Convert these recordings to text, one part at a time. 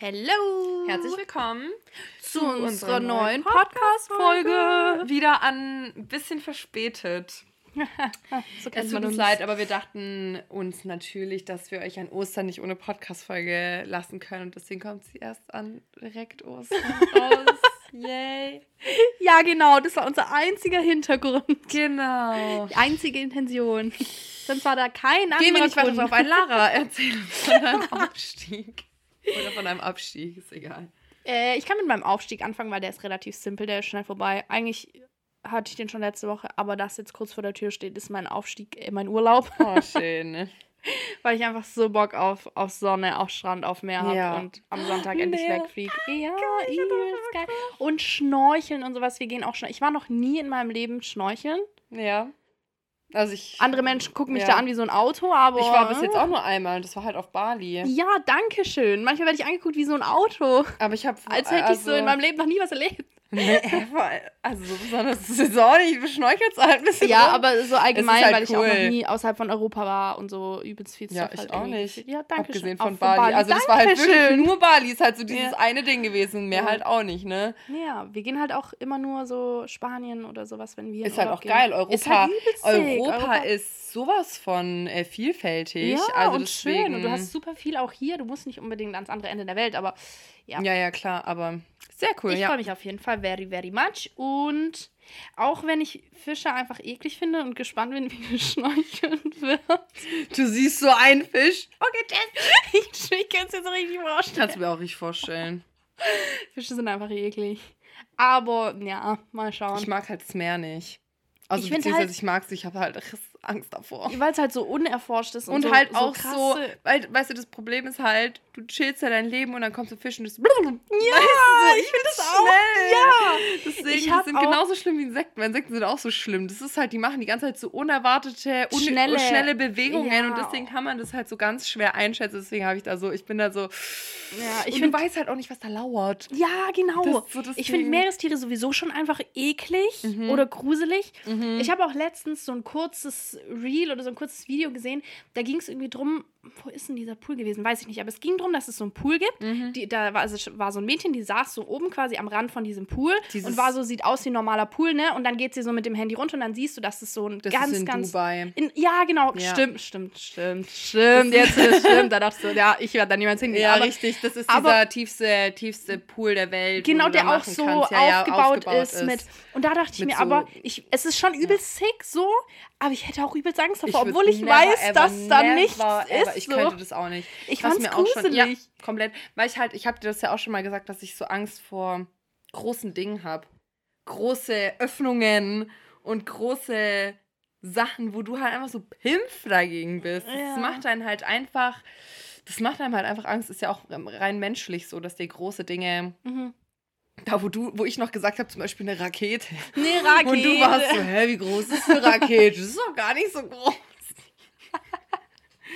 Hello! Herzlich willkommen zu, unserer neuen Podcast-Folge. Wieder an ein bisschen verspätet. so Es tut uns leid, aber wir dachten uns natürlich, dass wir euch an Ostern nicht ohne Podcast-Folge lassen können. Und deswegen kommt sie erst an direkt Ostern raus. Yay. Ja, genau, das war unser einziger Hintergrund. Genau. Die einzige Intention. Sonst war da kein anderer Gehen wir nicht weiter drauf ein. Lara, erzähl uns von deinem Aufstieg. Oder von deinem Abstieg, ist egal. Äh, ich kann mit meinem Aufstieg anfangen, weil der ist relativ simpel, der ist schnell vorbei. Eigentlich hatte ich den schon letzte Woche, aber das jetzt kurz vor der Tür steht, ist mein Aufstieg, äh, mein Urlaub. Oh, schön. ne? weil ich einfach so Bock auf, auf Sonne, auf Strand, auf Meer habe Ja. und am Sonntag endlich Meer. wegfliege. Ja, übelst geil. Und Schnorcheln und sowas. Wir gehen auch schnorcheln. Ich war noch nie in meinem Leben schnorcheln. Ja. Also ich, Andere Menschen gucken mich Ja. da an wie so ein Auto, aber. ich war bis jetzt auch nur einmal. Das war halt auf Bali. Ja, danke schön. Manchmal werde ich angeguckt wie so ein Auto. Aber ich habe Als hätte ich so in meinem Leben noch nie was erlebt. Nee, also so besonders ist es auch nicht. Beschnorchelt es halt ein bisschen. Ja, rum. aber so allgemein, halt weil ich auch noch nie außerhalb von Europa war und so übelst viel Ja, Stuff ich halt auch irgendwie nicht. Ja, danke Abgesehen schön. von Auch Bali. Also das war halt wirklich Dankeschön. nur Bali. Ist halt so dieses Ja. eine Ding gewesen. Mehr Ja. halt auch nicht, ne? Ja, wir gehen halt auch immer nur so Spanien oder sowas, wenn wir Ist halt auch gehen. geil. Europa, Ist halt sick. Europa, ist sowas von äh, vielfältig. ja, also und deswegen, schön. Und du hast super viel auch hier. Du musst nicht unbedingt ans andere Ende der Welt, aber ja. Ja, ja, klar. Aber sehr cool. ich ja. freue mich auf jeden Fall very, very much. Und auch wenn ich Fische einfach eklig finde und gespannt bin, wie geschnorchelt wird. Du siehst so einen Fisch. Okay, Jess. Ich, ich kann es jetzt so richtig vorstellen. Kannst du mir auch richtig vorstellen. Fische sind einfach eklig. Aber ja, mal schauen. Ich mag halt das Meer nicht. Also Ich beziehungsweise halt- ich mag es, ich habe halt Angst davor. Weil es halt so unerforscht ist. Und, Und so, halt so auch krasse, so, weil, weißt du, das Problem ist halt, du chillst ja dein Leben und dann kommst du Fisch und das. Ja, ich finde das auch. Ja. Deswegen, Ich die sind genauso schlimm wie Insekten, Insekten sind auch so schlimm. Das ist halt, die machen die ganze Zeit so unerwartete, un Schnelle- schnelle, Bewegungen Ja. und deswegen kann man das halt so ganz schwer einschätzen. Deswegen habe ich da so, ich bin da so. Ja, ich und find- du weißt halt auch nicht, was da lauert. Ja, genau. So ich finde Meerestiere sowieso schon einfach eklig Mhm. oder gruselig. Mhm. Ich habe auch letztens so ein kurzes Reel oder so ein kurzes Video gesehen. Da ging es irgendwie drum, wo ist denn dieser Pool gewesen? Weiß ich nicht. Aber es ging drum, dass es so einen Pool gibt. Mhm. Die, da war, also war so ein Mädchen, die saß so oben quasi am Rand von diesem Pool Dieses- und war so, sieht aus wie ein normaler Pool, ne? Und dann geht sie so mit dem Handy runter und dann siehst du, dass es so ein Das ganz, ist in ganz. Dubai. In, ja, genau, Ja. stimmt, stimmt, stimmt, stimmt. Jetzt ist es stimmt. Da dachtest du, ja, ich werde da niemals hingehen. Ja, aber richtig. Das ist aber- dieser tiefste, tiefste Pool der Welt. Genau, der auch so. Ja, ja, aufgebaut, ist, mit. Und da dachte ich mir, so- aber ich, es ist schon übelst sick so, aber ich hätte auch übelst Angst davor, würd obwohl ich never, weiß, dass da nichts ever, ist. Ich so. könnte das auch nicht. Ich Was fand's mir auch schon, ja, gruselig. komplett. Weil ich halt, ich habe dir das ja auch schon mal gesagt, dass ich so Angst vor großen Dingen habe. Große Öffnungen und große Sachen, wo du halt einfach so pimpf dagegen bist. Ja. Das macht einen halt einfach, das macht einem halt einfach Angst. Ist ja auch rein menschlich so, dass dir große Dinge, Mhm. Da wo du, wo ich noch gesagt habe, zum Beispiel eine Rakete. Nee, Rakete. Und du warst so, hä, wie groß ist eine Rakete? Das ist doch gar nicht so groß.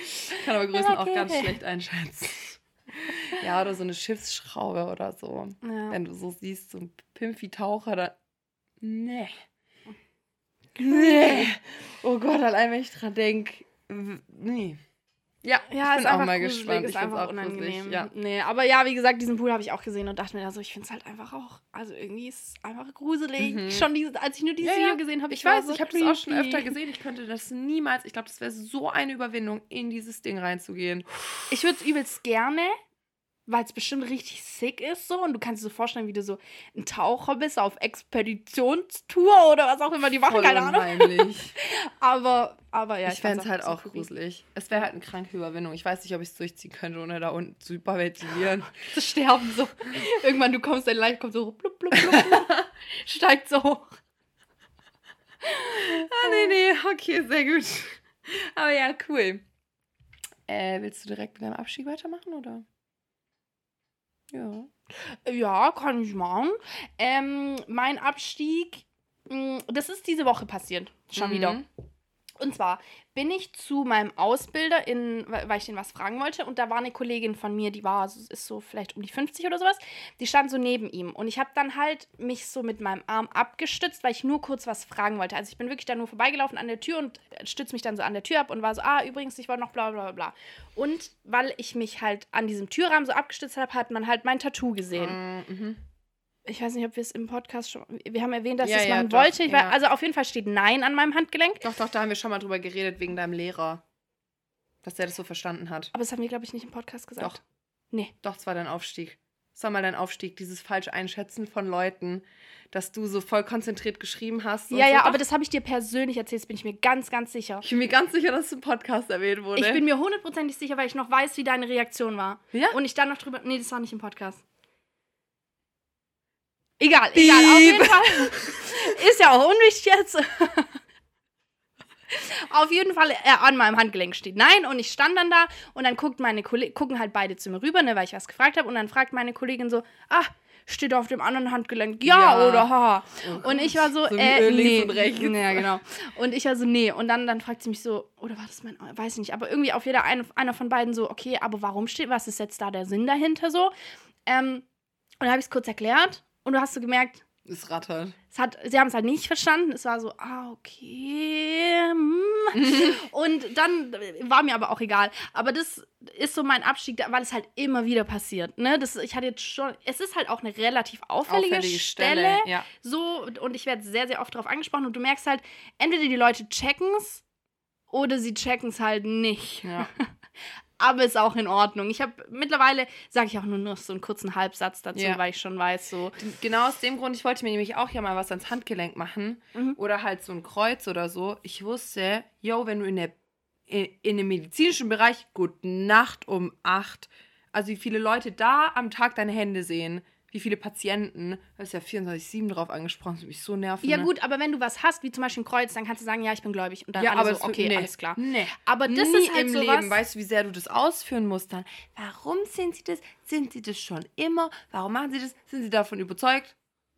Ich kann aber Größen auch ganz schlecht einschätzen. Ja, oder so eine Schiffsschraube oder so. Ja. Wenn du so siehst, so ein Pimpfi-Taucher, da. Nee. Nee. Oh Gott, allein wenn ich dran denke. Nee. Ja, Ja, ich ist bin auch mal gruselig, gespannt. Ist Ich einfach auch unangenehm. gruselig. Ja. Nee, aber ja, wie gesagt, diesen Pool habe ich auch gesehen und dachte mir, also ich finde es halt einfach auch, also irgendwie ist es einfach gruselig. Mhm. Schon diese, als ich nur dieses Ja, ja. Video gesehen habe, Ich war weiß, so ich habe das auch schon öfter gesehen. Ich könnte das niemals. Ich glaube, das wäre so eine Überwindung, in dieses Ding reinzugehen. Ich würde es übelst gerne, weil es bestimmt richtig sick ist so und du kannst dir so vorstellen, wie du so ein Taucher bist auf Expeditionstour oder was auch immer die machen, Voll keine Ahnung. Aber, aber ja, ich fände es halt auch gruselig. Es wäre halt eine kranke Überwindung. Ich weiß nicht, ob ich es durchziehen könnte, ohne da unten zu hyperventilieren. Zu sterben so. Irgendwann du kommst, dein Leib kommt so blub, blub, blub, blub, steigt so hoch. ah, nee, nee, okay, sehr gut. Aber ja, cool. Äh, willst du direkt mit deinem Abstieg weitermachen, oder? Ja. Ja, kann ich machen. Ähm, mein Abstieg, mh, das ist diese Woche passiert. Schon Mhm. wieder. Und zwar bin ich zu meinem Ausbilder, in, weil ich den was fragen wollte. Und da war eine Kollegin von mir, die war, ist so vielleicht um die 50 oder sowas. Die stand so neben ihm. Und ich habe dann halt mich so mit meinem Arm abgestützt, weil ich nur kurz was fragen wollte. Also ich bin wirklich da nur vorbeigelaufen an der Tür und stütze mich dann so an der Tür ab und war so, ah, übrigens, ich wollte noch bla bla bla. Und weil ich mich halt an diesem Türrahmen so abgestützt habe, hat man halt mein Tattoo gesehen. Mhm. Ich weiß nicht, ob wir es im Podcast schon. Wir haben erwähnt, dass Ja, ich es ja, machen doch, wollte. Ich ja. war, also auf jeden Fall steht Nein an meinem Handgelenk. Doch, doch, da haben wir schon mal drüber geredet, wegen deinem Lehrer. Dass der das so verstanden hat. Aber das haben wir, glaube ich, nicht im Podcast gesagt. Doch. Nee. Doch, es war dein Aufstieg. Das war mal dein Aufstieg, dieses falsch Einschätzen von Leuten, dass du so voll konzentriert geschrieben hast. Ja, so. ja, Doch, aber das habe ich dir persönlich erzählt, das bin ich mir ganz, ganz sicher. Ich bin mir ganz sicher, dass es im Podcast erwähnt wurde. Ich bin mir hundertprozentig sicher, weil ich noch weiß, wie deine Reaktion war. Ja? Und ich dann noch drüber. Nee, das war nicht im Podcast. Egal, egal. Auf Piep. jeden Fall. Ist ja auch unwichtig jetzt. Auf jeden Fall, äh, an meinem Handgelenk steht Nein und ich stand dann da und dann guckt meine gucken halt beide zu mir rüber, ne, weil ich was gefragt habe und dann fragt meine Kollegin so, ah, steht auf dem anderen Handgelenk ja, Ja. oder ha. Oh und ich war so, So äh, links nee. und rechts. Ja, genau. Und ich war so, nee. Und dann, dann fragt sie mich so, oder war das mein, weiß ich nicht, aber irgendwie auf jeder eine, einer von beiden so, okay, aber warum steht, was ist jetzt da der Sinn dahinter so? Ähm, und dann habe ich es kurz erklärt und du hast so gemerkt, Es rattert. es hat, sie haben es halt nicht verstanden. Es war so, ah, okay. hm. und dann war mir aber auch egal. Aber das ist so mein Abstieg, da- weil es halt immer wieder passiert. Ne? Das, ich hatte jetzt schon, es ist halt auch eine relativ auffällige, Auffällige Stelle. Stelle, ja. So, und ich werde sehr, sehr oft darauf angesprochen. Und du merkst halt, entweder die Leute checken es oder sie checken es halt nicht. Ja. Aber ist auch in Ordnung. Ich habe mittlerweile, sage ich auch nur noch so einen kurzen Halbsatz dazu, Ja. weil ich schon weiß, so. Genau aus dem Grund, ich wollte mir nämlich auch ja mal was ans Handgelenk machen. Mhm. Oder halt so ein Kreuz oder so. Ich wusste, yo, wenn du in, der, in, in dem medizinischen Bereich, gute Nacht um 8, also wie viele Leute da am Tag deine Hände sehen, wie viele Patienten, da ist ja 24-7 drauf angesprochen, das mich so nerven. Ja, ne? gut, aber wenn du was hast, wie zum Beispiel ein Kreuz, dann kannst du sagen, ja, ich bin gläubig. Und dann Ja, aber so, okay, nee. alles klar. Nee. Aber das Nie ist halt im so Leben, weißt du, wie sehr du das ausführen musst dann. Warum sind sie das? Sind sie das schon immer? Warum machen sie das? Sind sie davon überzeugt?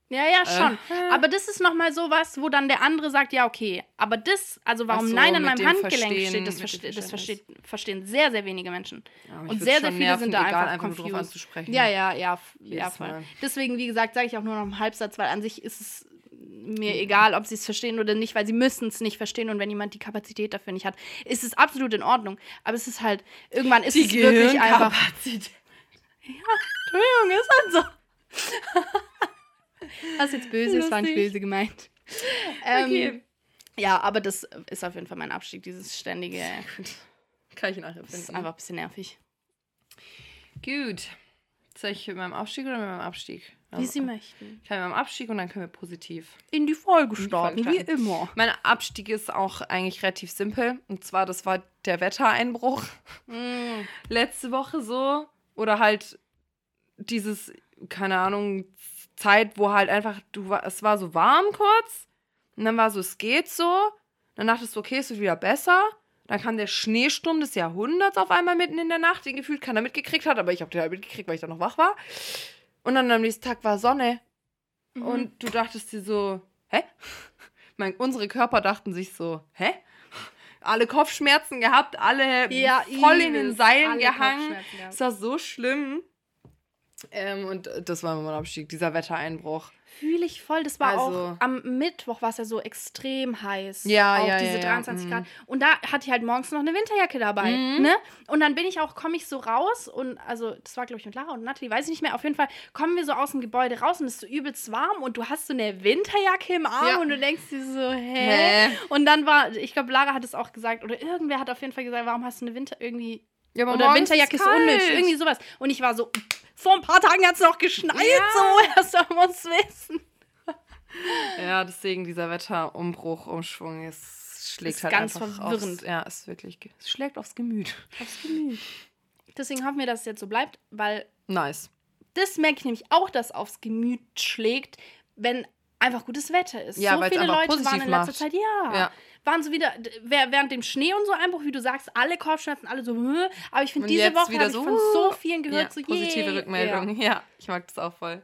Ja, ja, schon. Äh. Aber das ist nochmal so was, wo dann der andere sagt, ja, okay. Aber das, also warum so, Nein an meinem Handgelenk steht, das, verste das versteht, verstehen sehr, sehr wenige Menschen. Ja, Und sehr, sehr viele sind da egal, einfach einfach confused. anzusprechen. Ja, ja, ja, ja, voll. Mal. Deswegen, wie gesagt, sage ich auch nur noch einen Halbsatz, weil an sich ist es mir egal, ob sie es verstehen oder nicht, weil sie müssen es nicht verstehen und wenn jemand die Kapazität dafür nicht hat, ist es absolut in Ordnung. Aber es ist halt, irgendwann ist es wirklich einfach. Gehirnkapazität. Entschuldigung, ist halt so. Das ist jetzt böse, das war nicht böse gemeint. Ähm, Okay. Ja, aber das ist auf jeden Fall mein Abstieg, dieses ständige. Kann ich nachher Das ist finden. einfach ein bisschen nervig. Gut. Soll ich mit meinem Aufstieg oder mit meinem Abstieg? Wie Also, Sie möchten. Ich habe mit meinem Abstieg und dann können wir positiv. In die Folge starten, starten, wie starten. immer. Mein Abstieg ist auch eigentlich relativ simpel. Und zwar, das war der Wettereinbruch. Mm. letzte Woche so. Oder halt dieses, keine Ahnung, Zeit, wo halt einfach, du es war so warm kurz. Und dann war so, es geht so. Dann dachtest du, okay, es wird wieder besser. Dann kam der Schneesturm des Jahrhunderts auf einmal mitten in der Nacht, den gefühlt keiner mitgekriegt hat, aber ich habe den halt mitgekriegt, weil ich dann noch wach war. Und dann am nächsten Tag war Sonne. Mhm. Und du dachtest dir so, hä? Mein, unsere Körper dachten sich so, hä? Alle Kopfschmerzen gehabt, alle Ja, voll in den. Seilen gehangen. Es war so schlimm. Ähm, und das war mein Abstieg, dieser Wettereinbruch. Fühle ich voll. Das war Also- auch am Mittwoch war es ja so extrem heiß. Ja, auch ja, diese ja, ja, 23 mhm. Grad. Und da hatte ich halt morgens noch eine Winterjacke dabei. Mhm. Ne? Und dann bin ich auch, komme ich so raus und also das war glaube ich mit Lara und Natalie, weiß ich nicht mehr. Auf jeden Fall kommen wir so aus dem Gebäude raus und es ist so übelst warm und du hast so eine Winterjacke im Arm Ja. und du denkst dir so, hä? Hä? Und dann war, ich glaube, Lara hat es auch gesagt oder irgendwer hat auf jeden Fall gesagt, warum hast du eine Winter irgendwie Ja, aber oder Winterjacke ist kalt. unnötig, irgendwie sowas. Und ich war so, vor ein paar Tagen hat es noch geschneit, Ja. so, das soll man es wissen. Ja, deswegen dieser Wetterumbruch, Umschwung, es schlägt Ist halt ganz einfach verwirrend. Aufs, ja, ist wirklich, es schlägt aufs Gemüt. Aufs Gemüt. Deswegen hoffen wir, dass es jetzt so bleibt, weil Nice. das merke ich nämlich auch, dass aufs Gemüt schlägt, wenn einfach gutes Wetter ist. Ja, so viele Leute waren in letzter macht. Zeit, ja, Ja. Waren so wieder, während dem Schnee und so Einbruch, wie du sagst, alle Kopfschmerzen, alle so, aber ich finde, diese Woche habe ich so, von "Uh." so vielen gehört, Ja, so, positive yay. Rückmeldung. Ja. ich mag das auch voll.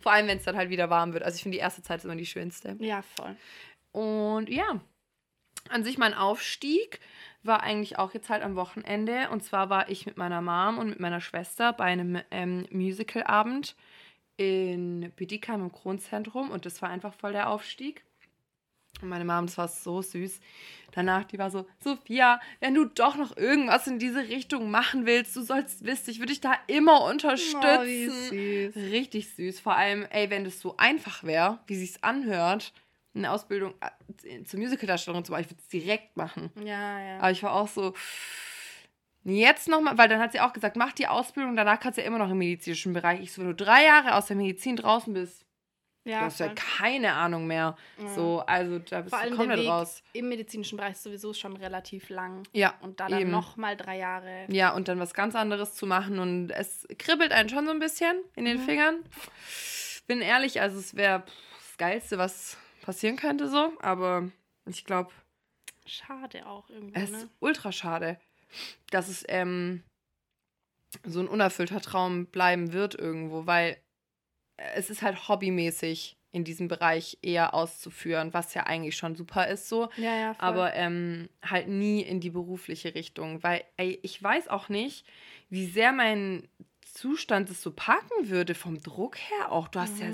Vor allem, wenn es dann halt wieder warm wird. Also ich finde, die erste Zeit ist immer die schönste. Ja, ja voll. Und ja, an sich mein Aufstieg war eigentlich auch jetzt halt am Wochenende. Und zwar war ich mit meiner Mom und mit meiner Schwester bei einem ähm, Musicalabend in Bidikheim im Kronzentrum. Und das war einfach voll der Aufstieg. Und meine Mom, das war so süß. Danach, die war so, Sophia, wenn du doch noch irgendwas in diese Richtung machen willst, du sollst wissen, ich würde dich da immer unterstützen. Oh, süß. Richtig süß. Vor allem, ey, wenn das so einfach wäre, wie sich's anhört, eine Ausbildung äh, zur Musicaldarstellerin zum Beispiel, ich würde es direkt machen. Ja, ja. Aber ich war auch so, jetzt nochmal, weil dann hat sie auch gesagt, mach die Ausbildung, danach kannst du ja immer noch im medizinischen Bereich. Ich so, wenn du drei Jahre aus der Medizin draußen bist, ja, du hast ja keine Ahnung mehr. Ja. So, also da bist Vor du komplett der Weg raus. Im medizinischen Bereich sowieso schon relativ lang. Ja. Und da dann nochmal drei Jahre. Ja, und dann was ganz anderes zu machen. Und es kribbelt einen schon so ein bisschen in den mhm. Fingern. Bin ehrlich, also es wäre das Geilste, was passieren könnte, so. Aber ich glaube. Schade auch irgendwie. Es ne? ist ultra schade, dass es ähm, so ein unerfüllter Traum bleiben wird irgendwo, weil es ist halt hobbymäßig in diesem Bereich eher auszuführen, was ja eigentlich schon super ist so. Ja, ja. Aber ähm, halt nie in die berufliche Richtung. Weil, ey, ich weiß auch nicht, wie sehr mein Zustand es so packen würde vom Druck her auch. Du hast mhm. ja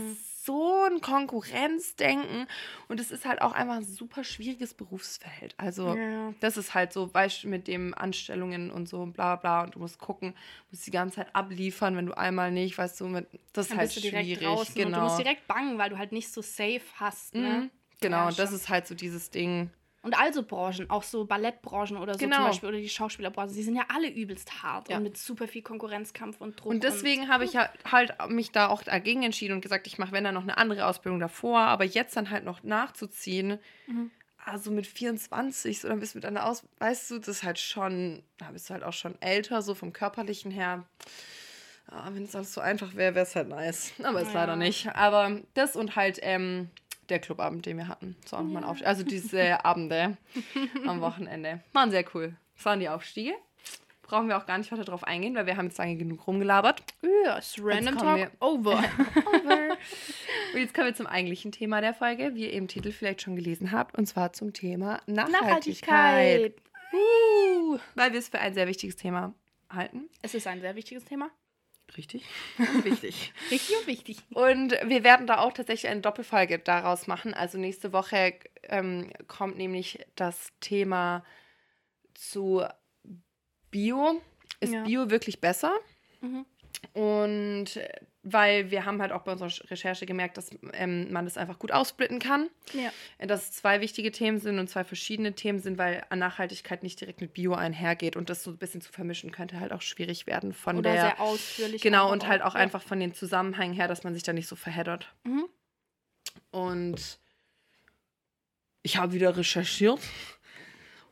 so ein Konkurrenzdenken und es ist halt auch einfach ein super schwieriges Berufsfeld. Also ja. das ist halt so, weißt du, mit dem Anstellungen und so bla bla und du musst gucken, musst die ganze Zeit abliefern, wenn du einmal nicht, weißt du, mit, das ist Dann halt schwierig. genau. Und du musst direkt bangen, weil du halt nicht so safe hast. Ne? Mhm. Genau, ja, das ist halt so dieses Ding. Und also Branchen, auch so Ballettbranchen oder so genau. zum Beispiel, oder die Schauspielerbranchen, die sind ja alle übelst hart ja. und mit super viel Konkurrenzkampf und Druck. Und deswegen habe ich ja halt mich da auch dagegen entschieden und gesagt, ich mache, wenn dann noch eine andere Ausbildung davor, aber jetzt dann halt noch nachzuziehen, mhm. also mit 24, so dann bist du mit einer Aus, weißt du, das ist halt schon, da bist du halt auch schon älter, so vom körperlichen her. Ja, wenn es alles so einfach wäre, wäre es halt nice. Aber ist ja. leider nicht. Aber das und halt, ähm, der Clubabend, den wir hatten. Auch ja. Aufstieg. Also diese Abende am Wochenende. Waren sehr cool. Das waren die Aufstiege. Brauchen wir auch gar nicht weiter drauf eingehen, weil wir haben jetzt lange genug rumgelabert. Ja, yes, Random Talk wir, over. over. Und jetzt kommen wir zum eigentlichen Thema der Folge, wie ihr im Titel vielleicht schon gelesen habt, und zwar zum Thema Nachhaltigkeit. Nachhaltigkeit. Uh, weil wir es für ein sehr wichtiges Thema halten. Es ist ein sehr wichtiges Thema. Richtig. wichtig. Richtig und wichtig. Und wir werden da auch tatsächlich eine Doppelfolge daraus machen. Also nächste Woche ähm, kommt nämlich das Thema zu Bio. Ist ja. Bio wirklich besser? Mhm. Und weil wir haben halt auch bei unserer Recherche gemerkt, dass ähm, man das einfach gut aufsplitten kann. Ja. Dass es zwei wichtige Themen sind und zwei verschiedene Themen sind, weil Nachhaltigkeit nicht direkt mit Bio einhergeht und das so ein bisschen zu vermischen könnte halt auch schwierig werden von Oder der. sehr ausführlich. Genau, und halt auch ja. einfach von den Zusammenhängen her, dass man sich da nicht so verheddert. Mhm. Und ich habe wieder recherchiert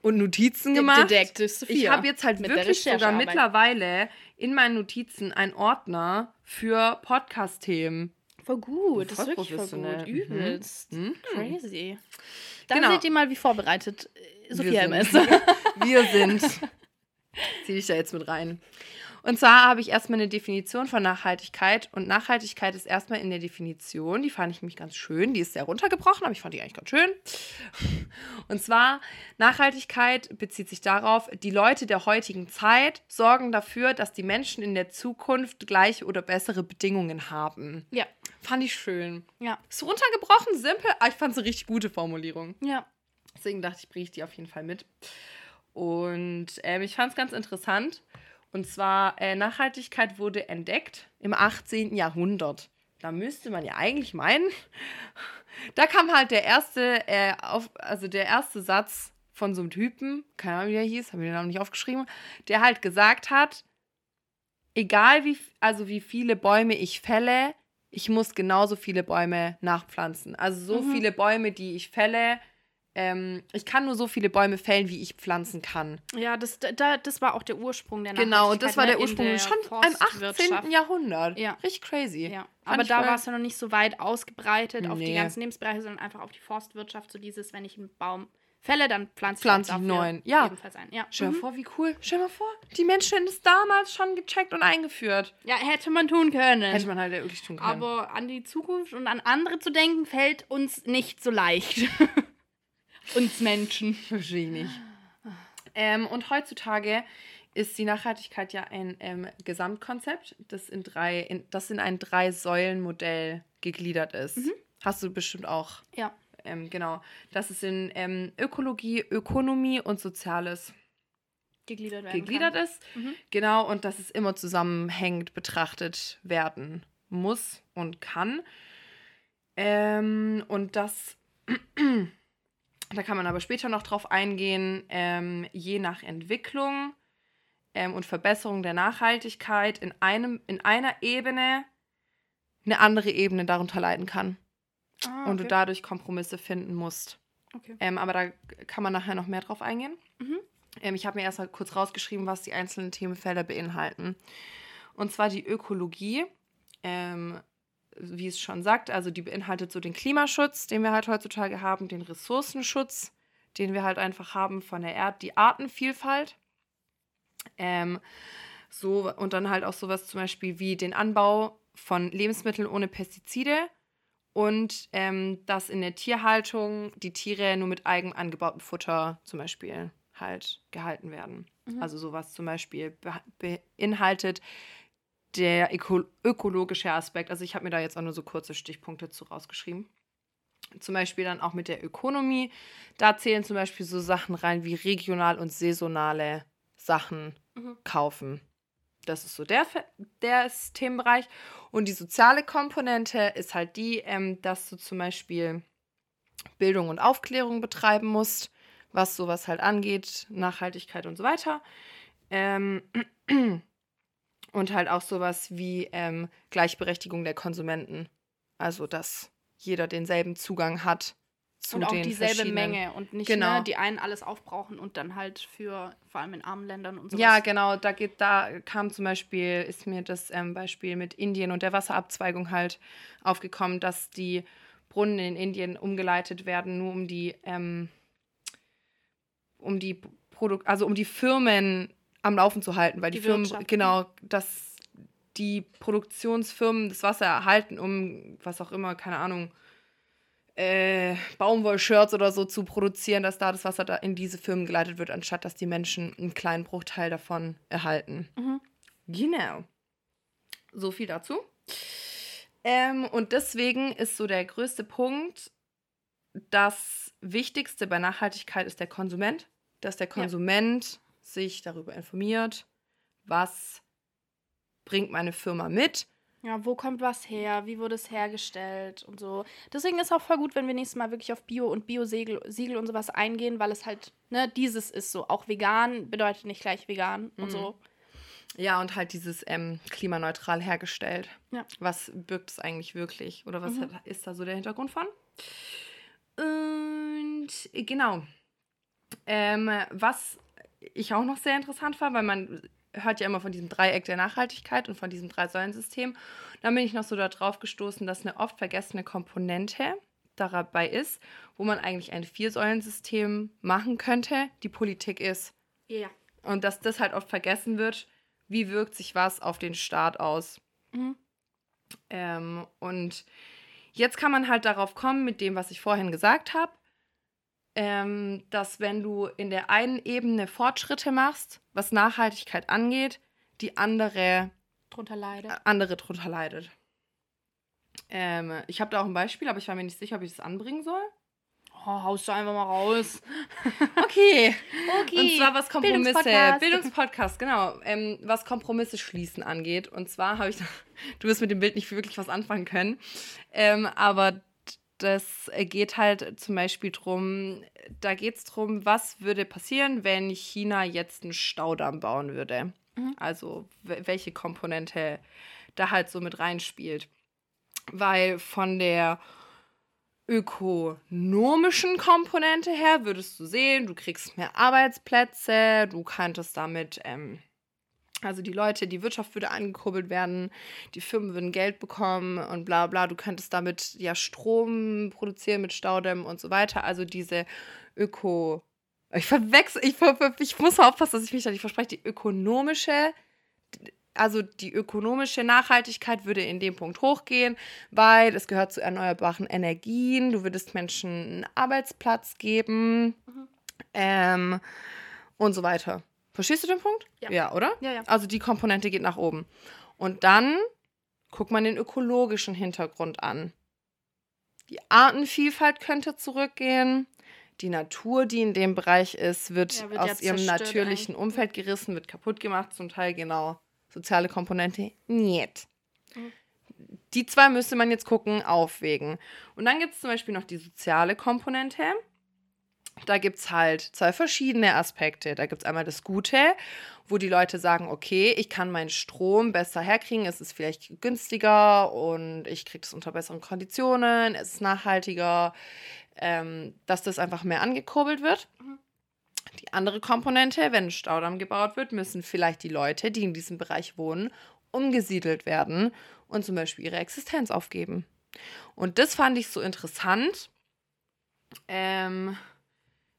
und Notizen gemacht. Detective Sophia. Ich habe jetzt halt wirklich sogar mittlerweile in meinen Notizen einen Ordner für Podcast-Themen. Voll gut, das ist wirklich voll gut. Übelst. Mhm. Crazy. Dann genau. seht ihr mal, wie vorbereitet Sophia immer ist. Wir sind. Zieh dich da jetzt mit rein. Und zwar habe ich erstmal eine Definition von Nachhaltigkeit. Und Nachhaltigkeit ist erstmal in der Definition, die fand ich nämlich ganz schön. Die ist sehr runtergebrochen, aber ich fand die eigentlich ganz schön. Und zwar, Nachhaltigkeit bezieht sich darauf, die Leute der heutigen Zeit sorgen dafür, dass die Menschen in der Zukunft gleiche oder bessere Bedingungen haben. Ja. Fand ich schön. Ja. Ist runtergebrochen, simpel, aber ich fand es eine richtig gute Formulierung. Ja. Deswegen dachte ich, bringe ich die auf jeden Fall mit. Und ähm, ich fand es ganz interessant. Und zwar, äh, Nachhaltigkeit wurde entdeckt im 18. Jahrhundert. Da müsste man ja eigentlich meinen, da kam halt der erste, äh, auf, also der erste Satz von so einem Typen, keine Ahnung, wie der hieß, habe ich den Namen nicht aufgeschrieben, der halt gesagt hat, egal wie, also wie viele Bäume ich fälle, ich muss genauso viele Bäume nachpflanzen. Also so mhm. viele Bäume, die ich fälle, ähm, ich kann nur so viele Bäume fällen, wie ich pflanzen kann. Ja, das, da, das war auch der Ursprung der Genau, das war ne, der Ursprung der schon im 18. Jahrhundert. Ja. Richtig crazy. Ja. Aber da war es ja noch nicht so weit ausgebreitet nee. auf die ganzen Lebensbereiche, sondern einfach auf die Forstwirtschaft, so dieses, wenn ich einen Baum fälle, dann pflanze ich Pflanze ich neuen. Ja. Ebenfalls ein. ja. Stell dir mhm. vor, wie cool. Stell dir mal vor, die Menschen hätten es damals schon gecheckt und eingeführt. Ja, hätte man tun können. Hätte man halt wirklich tun können. Aber an die Zukunft und an andere zu denken, fällt uns nicht so leicht. Uns Menschen. Verstehe ich nicht. Ähm, und heutzutage ist die Nachhaltigkeit ja ein ähm, Gesamtkonzept, das in drei, in, das in ein Drei-Säulen-Modell gegliedert ist. Mhm. Hast du bestimmt auch. Ja. Ähm, genau. Das ist in ähm, Ökologie, Ökonomie und Soziales Gegliedert werden. gegliedert kann. ist. Mhm. Genau, und dass es immer zusammenhängend betrachtet werden muss und kann. Ähm, und das, da kann man aber später noch drauf eingehen, ähm, je nach Entwicklung ähm, und Verbesserung der Nachhaltigkeit in, einem, in einer Ebene eine andere Ebene darunter leiden kann. Ah, Und du okay. dadurch Kompromisse finden musst. Okay. Ähm, aber da kann man nachher noch mehr drauf eingehen. Mhm. Ähm, ich habe mir erst mal kurz rausgeschrieben, was die einzelnen Themenfelder beinhalten. Und zwar die Ökologie, ähm, wie es schon sagt, also die beinhaltet so den Klimaschutz, den wir halt heutzutage haben, den Ressourcenschutz, den wir halt einfach haben von der Erde, die Artenvielfalt. Ähm, so, und dann halt auch sowas zum Beispiel wie den Anbau von Lebensmitteln ohne Pestizide und ähm, dass in der Tierhaltung die Tiere nur mit eigen angebautem Futter zum Beispiel halt gehalten werden. Mhm. Also sowas zum Beispiel be beinhaltet der öko ökologische Aspekt. Also ich habe mir da jetzt auch nur so kurze Stichpunkte zu rausgeschrieben. Zum Beispiel dann auch mit der Ökonomie. Da zählen zum Beispiel so Sachen rein wie regional und saisonale Sachen Mhm. kaufen. Das ist so der, der Themenbereich. Und die soziale Komponente ist halt die, ähm, dass du zum Beispiel Bildung und Aufklärung betreiben musst, was sowas halt angeht, Nachhaltigkeit und so weiter. Ähm, und halt auch sowas wie ähm, Gleichberechtigung der Konsumenten. Also, dass jeder denselben Zugang hat zu Und auch den dieselbe Menge und nicht Genau. ne, die einen alles aufbrauchen und dann halt für, vor allem in armen Ländern und so. Ja, genau. Da geht, da kam zum Beispiel, ist mir das ähm, Beispiel mit Indien und der Wasserabzweigung halt aufgekommen, dass die Brunnen in Indien umgeleitet werden, nur um die, ähm, um die Produk also um die Firmen am Laufen zu halten, weil die, Die Firmen, Wirtschaft, genau, dass die Produktionsfirmen das Wasser erhalten, um was auch immer, keine Ahnung, äh, Baumwollshirts oder so zu produzieren, dass da das Wasser da in diese Firmen geleitet wird, anstatt dass die Menschen einen kleinen Bruchteil davon erhalten. Mhm. Genau. So viel dazu. Ähm, und deswegen ist so der größte Punkt, das Wichtigste bei Nachhaltigkeit ist der Konsument, dass der Konsument sich darüber informiert, was bringt meine Firma mit. Ja, wo kommt was her? Wie wurde es hergestellt und so. Deswegen ist auch voll gut, wenn wir nächstes Mal wirklich auf Bio und Bio-Siegel Siegel und sowas eingehen, weil es halt, ne, dieses ist so. Auch vegan bedeutet nicht gleich vegan und Mhm. so. Ja, und halt dieses ähm, klimaneutral hergestellt. Ja. Was birgt es eigentlich wirklich? Oder was Mhm. ist da so der Hintergrund von? Und genau. Ähm, was ich auch noch sehr interessant fand, weil man hört ja immer von diesem Dreieck der Nachhaltigkeit und von diesem Drei-Säulen-System. Dann bin ich noch so darauf gestoßen, dass eine oft vergessene Komponente dabei ist, wo man eigentlich ein Vier-Säulen-System machen könnte, die Politik ist. Ja. Und dass das halt oft vergessen wird, wie wirkt sich was auf den Staat aus. Mhm. Ähm, und jetzt kann man halt darauf kommen, mit dem, was ich vorhin gesagt habe, ähm, dass wenn du in der einen Ebene Fortschritte machst, was Nachhaltigkeit angeht, die andere, Drunter leidet. andere drunter leidet. Ähm, ich habe da auch ein Beispiel, aber ich war mir nicht sicher, ob ich das anbringen soll. Oh, haust du einfach mal raus. Okay. Okay. Und zwar was Kompromisse, Bildungspodcast. Bildungspodcast, genau, ähm, was Kompromisse schließen angeht. Und zwar habe ich, du wirst mit dem Bild nicht wirklich was anfangen können, ähm, aber das geht halt zum Beispiel drum, da geht es drum, was würde passieren, wenn China jetzt einen Staudamm bauen würde. Mhm. Also welche Komponente da halt so mit reinspielt. Weil von der ökonomischen Komponente her würdest du sehen, du kriegst mehr Arbeitsplätze, du könntest damit, ähm, also die Leute, die Wirtschaft würde angekurbelt werden, die Firmen würden Geld bekommen und bla bla, du könntest damit ja Strom produzieren mit Staudämmen und so weiter. Also diese Öko. Ich verwechsel, ich, ich muss aufpassen, dass ich mich da nicht verspreche, die ökonomische also die ökonomische Nachhaltigkeit würde in dem Punkt hochgehen, weil es gehört zu erneuerbaren Energien. Du würdest Menschen einen Arbeitsplatz geben mhm. ähm, und so weiter. Verstehst du den Punkt? Ja. Ja, oder? Ja, ja. Also die Komponente geht nach oben. Und dann guckt man den ökologischen Hintergrund an. Die Artenvielfalt könnte zurückgehen. Die Natur, die in dem Bereich ist, wird, Ja, wird aus ihrem natürlichen eigentlich. Umfeld gerissen, wird kaputt gemacht, zum Teil genau. Soziale Komponente, niet. Mhm. Die zwei müsste man jetzt gucken, aufwägen. Und dann gibt es zum Beispiel noch die soziale Komponente. Da gibt es halt zwei verschiedene Aspekte. Da gibt es einmal das Gute, wo die Leute sagen, okay, ich kann meinen Strom besser herkriegen, es ist vielleicht günstiger und ich kriege das unter besseren Konditionen, es ist nachhaltiger, ähm, dass das einfach mehr angekurbelt wird. Die andere Komponente, wenn ein Staudamm gebaut wird, müssen vielleicht die Leute, die in diesem Bereich wohnen, umgesiedelt werden und zum Beispiel ihre Existenz aufgeben. Und das fand ich so interessant, ähm,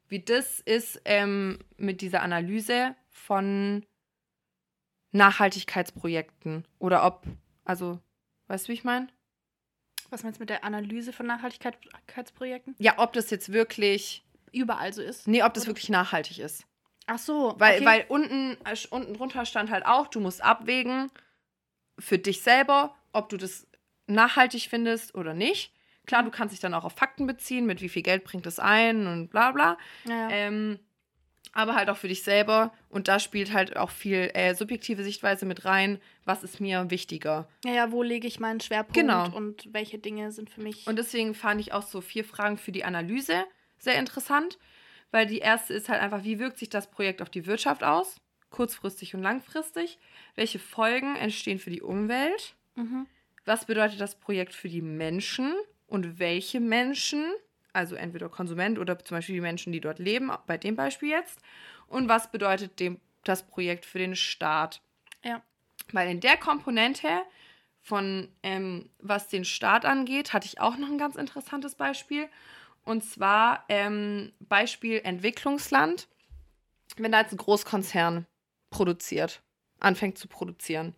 wie das ist ähm, mit dieser Analyse von Nachhaltigkeitsprojekten oder ob, also, weißt du, wie ich meine? Was meinst du mit der Analyse von Nachhaltigkeitsprojekten? Ja, ob das jetzt wirklich, Überall so ist. nee, ob das Oder? wirklich nachhaltig ist. Ach so. Weil, okay. weil unten, äh, unten drunter stand halt auch, du musst abwägen für dich selber, ob du das nachhaltig findest oder nicht. Klar, du kannst dich dann auch auf Fakten beziehen, mit wie viel Geld bringt es ein und bla bla. Ja. Ähm, aber halt auch für dich selber. Und da spielt halt auch viel äh, subjektive Sichtweise mit rein. Was ist mir wichtiger? ja, ja, wo lege ich meinen Schwerpunkt Genau. und welche Dinge sind für mich. Und deswegen fand ich auch so vier Fragen für die Analyse sehr interessant. Weil die erste ist halt einfach, wie wirkt sich das Projekt auf die Wirtschaft aus? Kurzfristig und langfristig. Welche Folgen entstehen für die Umwelt? mhm. Was bedeutet das Projekt für die Menschen? Und welche Menschen? Also entweder Konsument oder zum Beispiel die Menschen, die dort leben, bei dem Beispiel jetzt. Und was bedeutet dem, das Projekt für den Staat? Ja. Weil in der Komponente von ähm, was den Staat angeht, hatte ich auch noch ein ganz interessantes Beispiel. Und zwar ähm, Beispiel Entwicklungsland. Wenn da jetzt ein Großkonzern produziert, anfängt zu produzieren,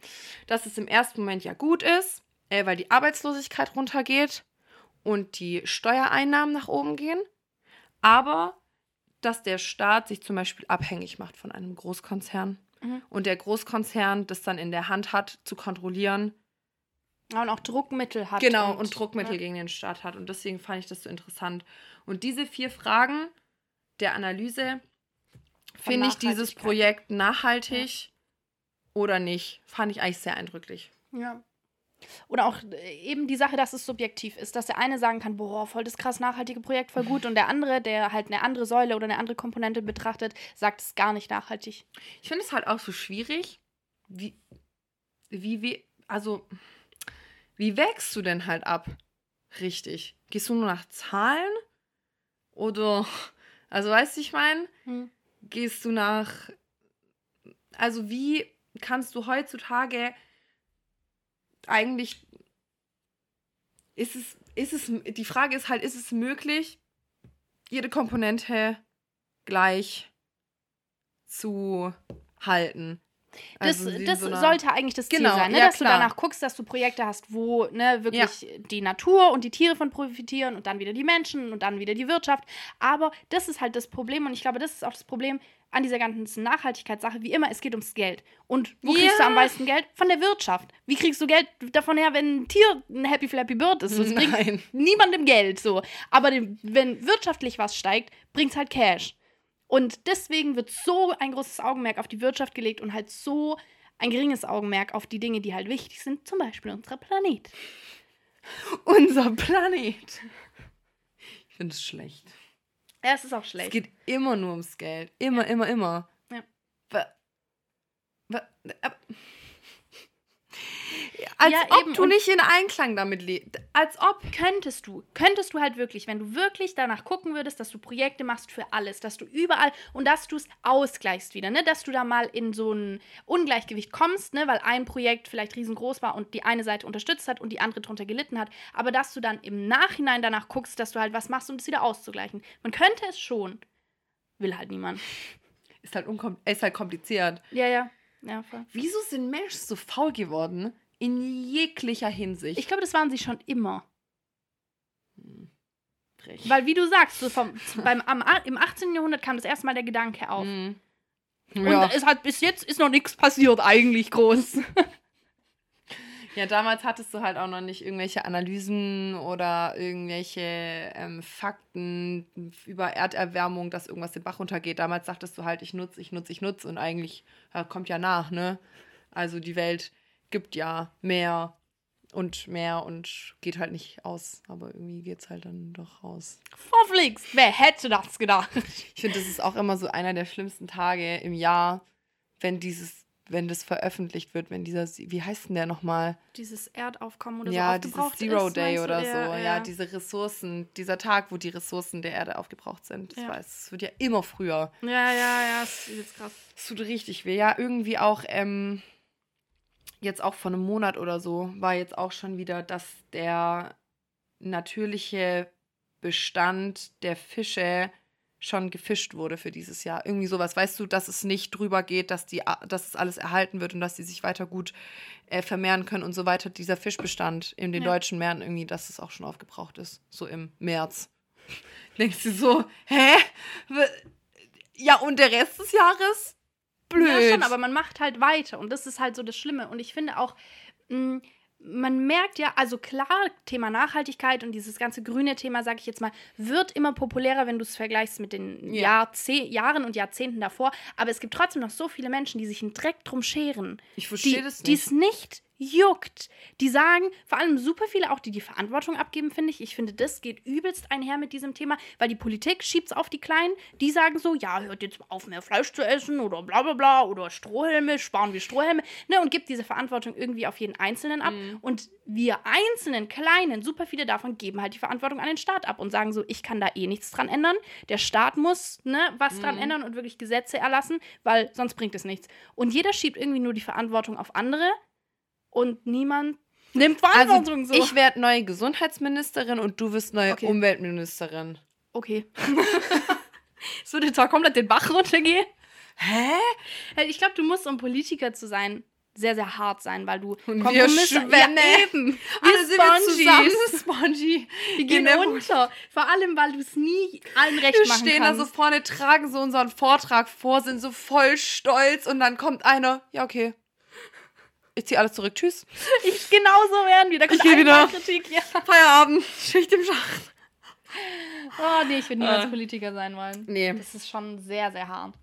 dass es im ersten Moment ja gut ist, äh, weil die Arbeitslosigkeit runtergeht und die Steuereinnahmen nach oben gehen, aber dass der Staat sich zum Beispiel abhängig macht von einem Großkonzern Mhm. und der Großkonzern das dann in der Hand hat, zu kontrollieren. Ja, und auch Druckmittel hat. Genau, und, Druckmittel ja. gegen den Staat hat. Und deswegen fand ich das so interessant. Und diese vier Fragen der Analyse, finde ich dieses. Projekt nachhaltig oder nicht, fand ich eigentlich sehr eindrücklich. Ja. Oder auch äh, eben die Sache, dass es subjektiv ist, dass der eine sagen kann, boah, voll das krass nachhaltige Projekt, voll gut, und der andere, der halt eine andere Säule oder eine andere Komponente betrachtet, sagt es gar nicht nachhaltig. Ich finde es halt auch so schwierig, wie, wie, wie, also, wie wägst du denn halt ab? Richtig. Gehst du nur nach Zahlen? Oder, also weißt du, ich meine, Hm. gehst du nach, also wie kannst du heutzutage eigentlich, ist es, ist es, die Frage ist halt, ist es möglich, jede Komponente gleich zu halten? Das, Also das so sollte eigentlich das Ziel Genau, sein, ne? ja, dass klar. du danach guckst, dass du Projekte hast, wo ne, wirklich die Natur und die Tiere von profitieren und dann wieder die Menschen und dann wieder die Wirtschaft. Aber das ist halt das Problem und ich glaube, das ist auch das Problem an dieser ganzen Nachhaltigkeitssache. Wie immer, es geht ums Geld. Und wo kriegst du Ja. am meisten Geld? Von der Wirtschaft. Wie kriegst du Geld davon her, wenn ein Tier ein Happy Flappy Bird ist? Das bringt niemandem Geld. So. Aber dem, wenn wirtschaftlich was steigt, bringt es halt Cash. Und deswegen wird so ein großes Augenmerk auf die Wirtschaft gelegt und halt so ein geringes Augenmerk auf die Dinge, die halt wichtig sind, zum Beispiel unser Planet. Unser Planet. Ich finde es schlecht. Ja, es ist auch Es schlecht. geht immer nur ums Geld. Immer, immer, immer. Ja. Wa- wa- ab- Als Ja, ob eben. du nicht in Einklang damit lebst. Als ob. Könntest du, könntest du halt wirklich, wenn du wirklich danach gucken würdest, dass du Projekte machst für alles, dass du überall und dass du es ausgleichst wieder, ne? Dass du da mal in so ein Ungleichgewicht kommst, ne? Weil ein Projekt vielleicht riesengroß war und die eine Seite unterstützt hat und die andere drunter gelitten hat, aber dass du dann im Nachhinein danach guckst, dass du halt was machst, um es wieder auszugleichen. Man könnte es schon. Will halt niemand. Ist halt, unkom ist halt kompliziert. Ja, ja. Ja, voll. Wieso sind Menschen so faul geworden? In jeglicher Hinsicht. Ich glaube, das waren sie schon immer. Frech. Weil, wie du sagst, so vom, beim, am, im 18. Jahrhundert kam das erste Mal der Gedanke auf. Und Ja. es hat bis jetzt ist noch nichts passiert, eigentlich groß. ja, damals hattest du halt auch noch nicht irgendwelche Analysen oder irgendwelche ähm, Fakten über Erderwärmung, dass irgendwas den Bach runtergeht. Damals dachtest du halt, ich nutze, ich nutze, ich nutze und eigentlich ja, kommt ja nach, ne? Also die Welt gibt ja mehr und mehr und geht halt nicht aus. Aber irgendwie geht es halt dann doch raus. Verflixt, wer hätte das gedacht? Ich finde, das ist auch immer so einer der schlimmsten Tage im Jahr, wenn dieses, wenn das veröffentlicht wird, wenn dieser, wie heißt denn der nochmal? Dieses Erdaufkommen oder Ja, so dieses aufgebraucht Zero ist, Day oder so. Ja, Ja, ja. diese Ressourcen, dieser Tag, wo die Ressourcen der Erde aufgebraucht sind. Das Ja. weiß, es wird ja immer früher. ja, ja, ja, das ist jetzt krass. Es tut richtig weh. Ja, irgendwie auch, ähm, jetzt auch vor einem Monat oder so, war jetzt auch schon wieder, dass der natürliche Bestand der Fische schon gefischt wurde für dieses Jahr. Irgendwie sowas. Weißt du, dass es nicht drüber geht, dass, die, dass es alles erhalten wird und dass die sich weiter gut äh, vermehren können und so weiter. Dieser Fischbestand in den Ja. deutschen Meeren irgendwie, dass es auch schon aufgebraucht ist. So im März. Denkst du so, hä? Ja, und der Rest des Jahres? Blöd. Ja, schon, aber man macht halt weiter und das ist halt so das Schlimme. Und ich finde auch, mh, man merkt ja, also klar, Thema Nachhaltigkeit und dieses ganze grüne Thema, sage ich jetzt mal, wird immer populärer, wenn du es vergleichst mit den Ja. Jahrze Jahren und Jahrzehnten davor. Aber es gibt trotzdem noch so viele Menschen, die sich einen Dreck drum scheren. Ich verstehe die, das Die nicht. es nicht juckt. Die sagen, vor allem super viele auch, die die Verantwortung abgeben, finde ich. Ich finde, das geht übelst einher mit diesem Thema, weil die Politik schiebt es auf die Kleinen. Die sagen so, ja, hört jetzt mal auf, mehr Fleisch zu essen oder bla bla bla oder Strohhelme, sparen wir Strohhelme, ne, und gibt diese Verantwortung irgendwie auf jeden Einzelnen ab. Mhm. Und wir Einzelnen, Kleinen, super viele davon geben halt die Verantwortung an den Staat ab und sagen so, ich kann da eh nichts dran ändern. Der Staat muss, ne, was dran Mhm. ändern und wirklich Gesetze erlassen, weil sonst bringt es nichts. Und jeder schiebt irgendwie nur die Verantwortung auf andere und niemand nimmt Verantwortung Also, so. ich werde neue Gesundheitsministerin und du wirst neue Okay. Umweltministerin. okay. Es würde zwar komplett den Bach runtergehen. Hä? Ich glaube, du musst, um Politiker zu sein, sehr, sehr hart sein, weil du Und wir Schwäne. Ja, eben. Alle Wir sind wir Spongies. zusammen, Spongy. Wir gehen der- unter. Vor allem, weil du es nie allen recht Wir machen stehen da so vorne, tragen so unseren Vortrag vor, sind so voll stolz und dann kommt einer, ja, okay. Ich ziehe alles zurück. Tschüss. Ich genauso werden wir. Da kommt wieder. Kritik, ja. Feierabend. Schicht im Schacht. Oh, nee, ich würde niemals Äh. Politiker sein wollen. Nee. Das ist schon sehr, sehr hart.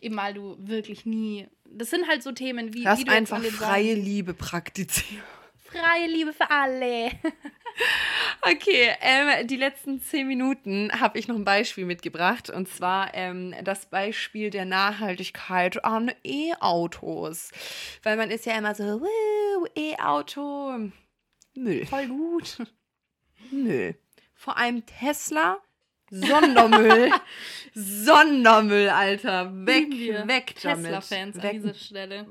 Eben weil du wirklich nie. Das sind halt so Themen wie. Lass wie einfach freie Liebe praktizieren. Freie Liebe für alle. Okay, ähm, die letzten zehn Minuten habe ich noch ein Beispiel mitgebracht. Und zwar ähm, das Beispiel der Nachhaltigkeit an E-Autos. Weil man ist ja immer so, "Wuh, E-Auto. Müll. Voll gut. Müll. Vor allem Tesla. Sondermüll. Sondermüll, Alter. Weg, weg damit. Tesla-Fans an dieser Stelle.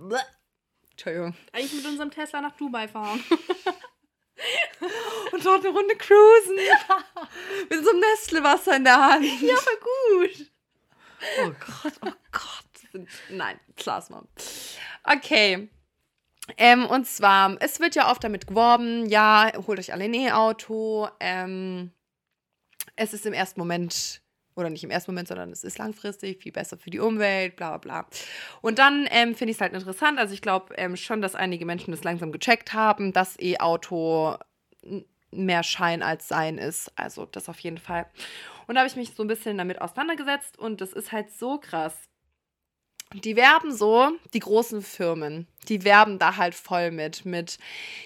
Entschuldigung. Eigentlich mit unserem Tesla nach Dubai fahren. Und dort eine Runde cruisen. Mit so einem Nestle-Wasser in der Hand. ja, voll gut. Oh Gott, oh Gott. Nein, Klaas mal. Okay. Ähm, und zwar, es wird ja oft damit geworben, ja, holt euch alle ein E-Auto. Ähm, es ist im ersten Moment, oder nicht im ersten Moment, sondern es ist langfristig viel besser für die Umwelt, bla bla bla. Und dann ähm, finde ich es halt interessant. Also ich glaube ähm, schon, dass einige Menschen das langsam gecheckt haben, dass E-Auto mehr Schein als Sein ist. Also das auf jeden Fall. Und da habe ich mich so ein bisschen damit auseinandergesetzt und das ist halt so krass. Die werben so, die großen Firmen, die werben da halt voll mit, mit,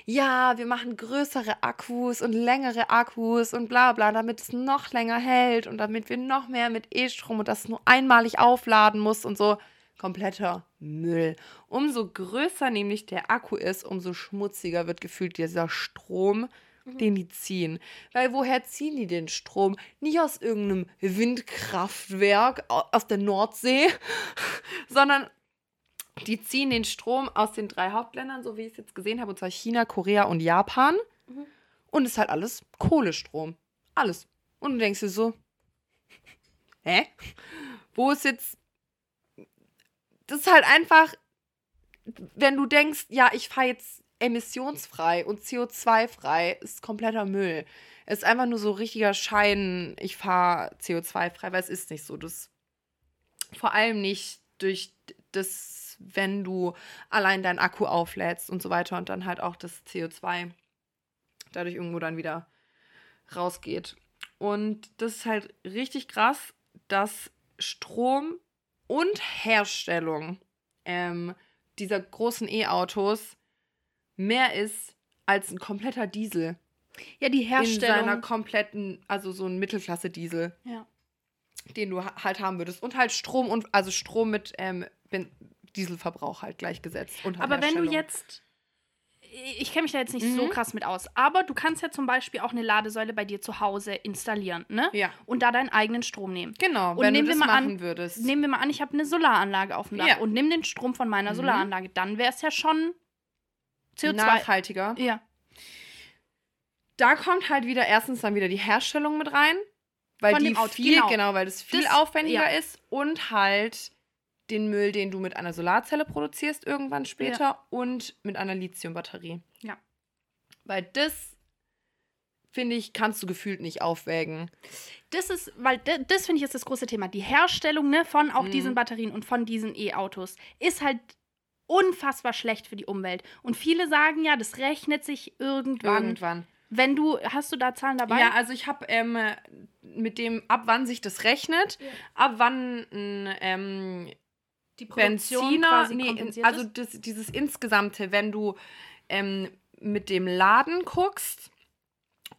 ja, wir machen größere Akkus und längere Akkus und bla bla, damit es noch länger hält und damit wir noch mehr mit E-Strom und das nur einmalig aufladen muss und so. Kompletter Müll. Umso größer nämlich der Akku ist, umso schmutziger wird gefühlt dieser Strom, den die ziehen. Weil woher ziehen die den Strom? Nicht aus irgendeinem Windkraftwerk au- aus der Nordsee, sondern die ziehen den Strom aus den drei Hauptländern, so wie ich es jetzt gesehen habe, und zwar China, Korea und Japan. Mhm. Und es ist halt alles Kohlestrom. Alles. Und du denkst dir so, hä? Wo ist jetzt. Das ist halt einfach wenn du denkst, ja, ich fahre jetzt emissionsfrei und CO2-frei, ist kompletter Müll. Es ist einfach nur so richtiger Schein, ich fahre CO2-frei, weil es ist nicht so. Das vor allem nicht durch das, wenn du allein deinen Akku auflädst und so weiter und dann halt auch das CO2 dadurch irgendwo dann wieder rausgeht. Und das ist halt richtig krass, dass Strom und Herstellung ähm, dieser großen E-Autos mehr ist als ein kompletter Diesel. Ja, die Herstellung. In seiner kompletten, also so ein Mittelklasse-Diesel. Ja. Den du halt haben würdest. Und halt Strom und, also Strom mit ähm, Dieselverbrauch halt gleichgesetzt. Und halt Aber wenn du jetzt ich kenne mich da jetzt nicht mhm. so krass mit aus, aber du kannst ja zum Beispiel auch eine Ladesäule bei dir zu Hause installieren, ne? Ja. Und da deinen eigenen Strom nehmen. Genau, und wenn nehmen du das wir mal machen an, würdest. Nehmen wir mal an, ich habe eine Solaranlage auf dem Dach Ja. und nimm den Strom von meiner Mhm. Solaranlage, dann wäre es ja schon CO2. Nachhaltiger. Ja. Da kommt halt wieder erstens dann wieder die Herstellung mit rein, weil Von die Auto, viel, genau. genau. weil das viel Das- aufwendiger ja. ist und halt den Müll, den du mit einer Solarzelle produzierst irgendwann später und mit einer Lithiumbatterie. Ja. Weil das finde ich, kannst du gefühlt nicht aufwägen. Das ist, weil das finde ich ist das große Thema. Die Herstellung ne, von auch Mhm. diesen Batterien und von diesen E-Autos ist halt unfassbar schlecht für die Umwelt. Und viele sagen ja, das rechnet sich irgendwann. Irgendwann. Wenn du, hast du da Zahlen dabei? Ja, also ich habe ähm, mit dem, ab wann sich das rechnet, Ja. ab wann ein ähm, die Benziner, quasi nee, also das, dieses insgesamte, wenn du ähm, mit dem Laden guckst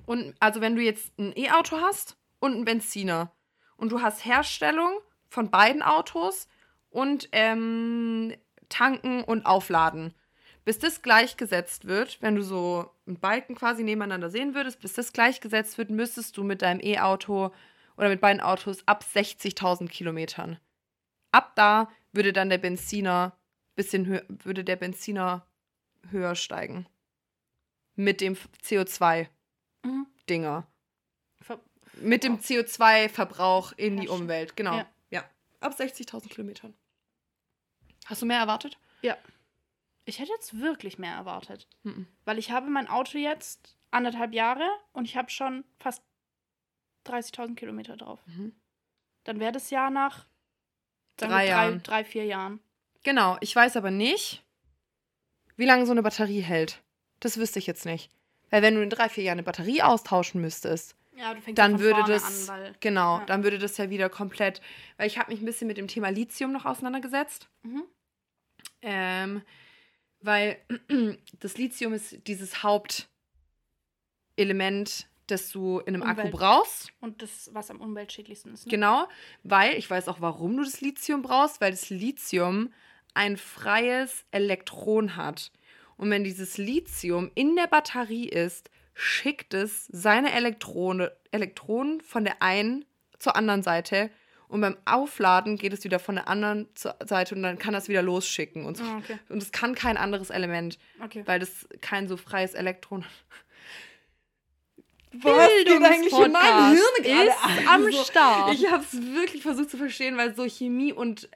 und also wenn du jetzt ein E-Auto hast und einen Benziner und du hast Herstellung von beiden Autos und ähm, Tanken und Aufladen, bis das gleichgesetzt wird, wenn du so einen Balken quasi nebeneinander sehen würdest, bis das gleichgesetzt wird, müsstest du mit deinem E-Auto oder mit beiden Autos ab 60.000 Kilometern. Ab da würde dann der Benziner bisschen höher, würde der Benziner höher steigen. Mit dem CO2-Dinger. Mhm. Mit dem CO2-Verbrauch in die. Umwelt, genau. Ja. Ja. Ab 60.000 Kilometern. Hast du mehr erwartet? Ich hätte jetzt wirklich mehr erwartet. Mhm. Weil ich habe mein Auto jetzt anderthalb Jahre und ich habe schon fast 30.000 Kilometer drauf. Mhm. Dann wäre das Jahr nach Drei wir, Jahren. drei, vier Jahren. Genau, ich weiß aber nicht, wie lange so eine Batterie hält. Das wüsste ich jetzt nicht. Weil wenn du in drei, vier Jahren eine Batterie austauschen müsstest, Ja, dann ja würde das, an, genau, ja. dann würde das ja wieder komplett, weil ich habe mich ein bisschen mit dem Thema Lithium noch auseinandergesetzt. Mhm. Ähm, weil das Lithium ist dieses Hauptelement, das du in einem Akku Umwelt. brauchst. Und das, was am umweltschädlichsten ist. Ne? Genau, weil ich weiß auch, warum du das Lithium brauchst, weil das Lithium ein freies Elektron hat. Und wenn dieses Lithium in der Batterie ist, schickt es seine Elektrone, Elektronen von der einen zur anderen Seite. Und beim Aufladen geht es wieder von der anderen Seite und dann kann das wieder losschicken. Und, so. Ah, okay. und es kann kein anderes Element, okay. weil das kein so freies Elektron hat. Bildungspodcast ist am Also, Start. Ich habe es wirklich versucht zu verstehen, weil so Chemie und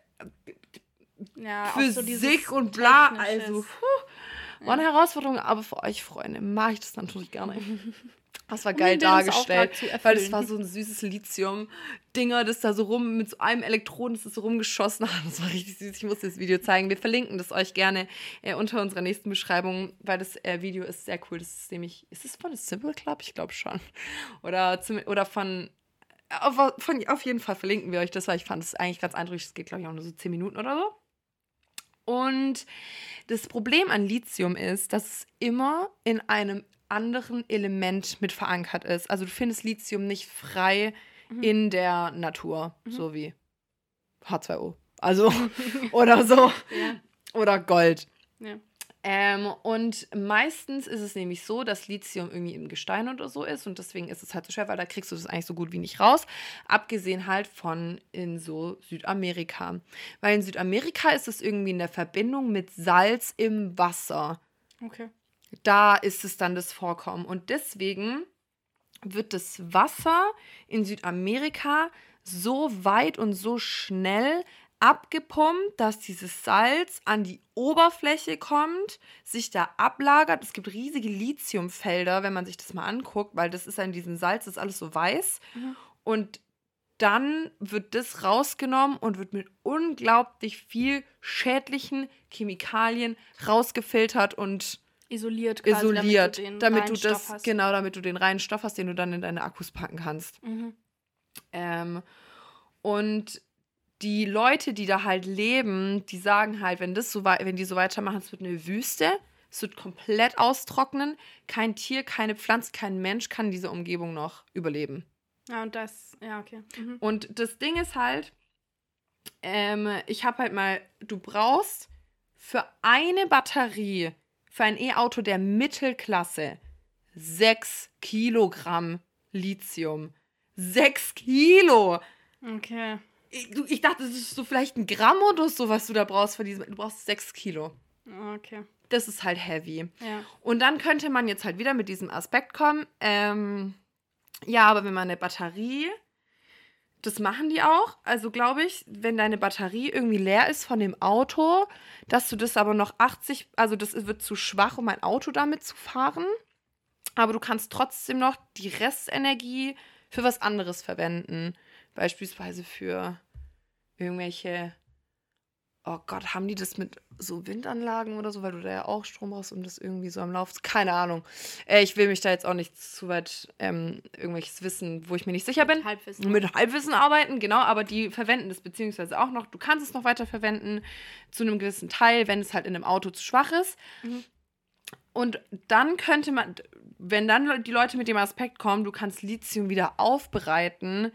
ja, auch Physik so und bla, also puh, war eine Herausforderung, aber für euch Freunde mache ich das natürlich gerne. Das war Um geil dargestellt, weil das war so ein süßes Lithium-Dinger, das da so rum mit so einem Elektron, das ist so rumgeschossen hat. Das war richtig süß. Ich muss das Video zeigen. Wir verlinken das euch gerne äh, unter unserer nächsten Beschreibung, weil das äh, Video ist sehr cool. Das ist nämlich, ist es von The Simple Club? Ich glaube schon. Oder, zum, oder von, auf, von, auf jeden Fall verlinken wir euch das, weil ich fand es eigentlich ganz eindrücklich. Es geht, glaube ich, auch nur so 10 Minuten oder so. Und das Problem an Lithium ist, dass es immer in einem anderen Element mit verankert ist. Also du findest Lithium nicht frei Mhm. in der Natur, so wie H2O. Also, oder so. Ja. Oder Gold. Ja. Ähm, und meistens ist es nämlich so, dass Lithium irgendwie im Gestein oder so ist und deswegen ist es halt so schwer, weil da kriegst du das eigentlich so gut wie nicht raus. Abgesehen halt von in so Südamerika. Weil in Südamerika ist es irgendwie in der Verbindung mit Salz im Wasser. Okay. Da ist es dann das Vorkommen. Und deswegen wird das Wasser in Südamerika so weit und so schnell abgepumpt, dass dieses Salz an die Oberfläche kommt, sich da ablagert. Es gibt riesige Lithiumfelder, wenn man sich das mal anguckt, weil das ist in diesem Salz, das ist alles so weiß. Mhm. Und dann wird das rausgenommen und wird mit unglaublich viel schädlichen Chemikalien rausgefiltert und Isoliert quasi, isoliert, damit du den damit du das hast. genau, damit du den reinen Stoff hast, den du dann in deine Akkus packen kannst. Mhm. Ähm, und die Leute, die da halt leben, die sagen halt, wenn das so wenn die so weitermachen, es wird eine Wüste, es wird komplett austrocknen, kein Tier, keine Pflanze, kein Mensch kann diese Umgebung noch überleben. Ja, und das, ja, okay. Mhm. Und das Ding ist halt, ähm, ich habe halt mal, du brauchst für eine Batterie, für ein E-Auto der Mittelklasse, 6 Kilogramm Lithium. 6 Kilo! Okay. Ich, ich dachte, das ist so vielleicht ein Gramm oder so, was du da brauchst für diesem. Du brauchst 6 Kilo. Okay. Das ist halt heavy. Ja. Und dann könnte man jetzt halt wieder mit diesem Aspekt kommen. Ähm, ja, aber wenn man eine Batterie, das machen die auch. Also glaube ich, wenn deine Batterie irgendwie leer ist von dem Auto, dass du das aber noch 80, also das wird zu schwach, um ein Auto damit zu fahren. Aber du kannst trotzdem noch die Restenergie für was anderes verwenden. Beispielsweise für irgendwelche. Oh Gott, haben die das mit so Windanlagen oder so, weil du da ja auch Strom brauchst, um das irgendwie so am Lauf. Keine Ahnung. Äh, ich will mich da jetzt auch nicht zu weit ähm, irgendwelches Wissen, wo ich mir nicht sicher bin. Halbwissen. Mit Halbwissen arbeiten, genau, aber die verwenden das beziehungsweise auch noch. Du kannst es noch weiter verwenden zu einem gewissen Teil, wenn es halt in einem Auto zu schwach ist. Mhm. Und dann könnte man, wenn dann die Leute mit dem Aspekt kommen, du kannst Lithium wieder aufbereiten,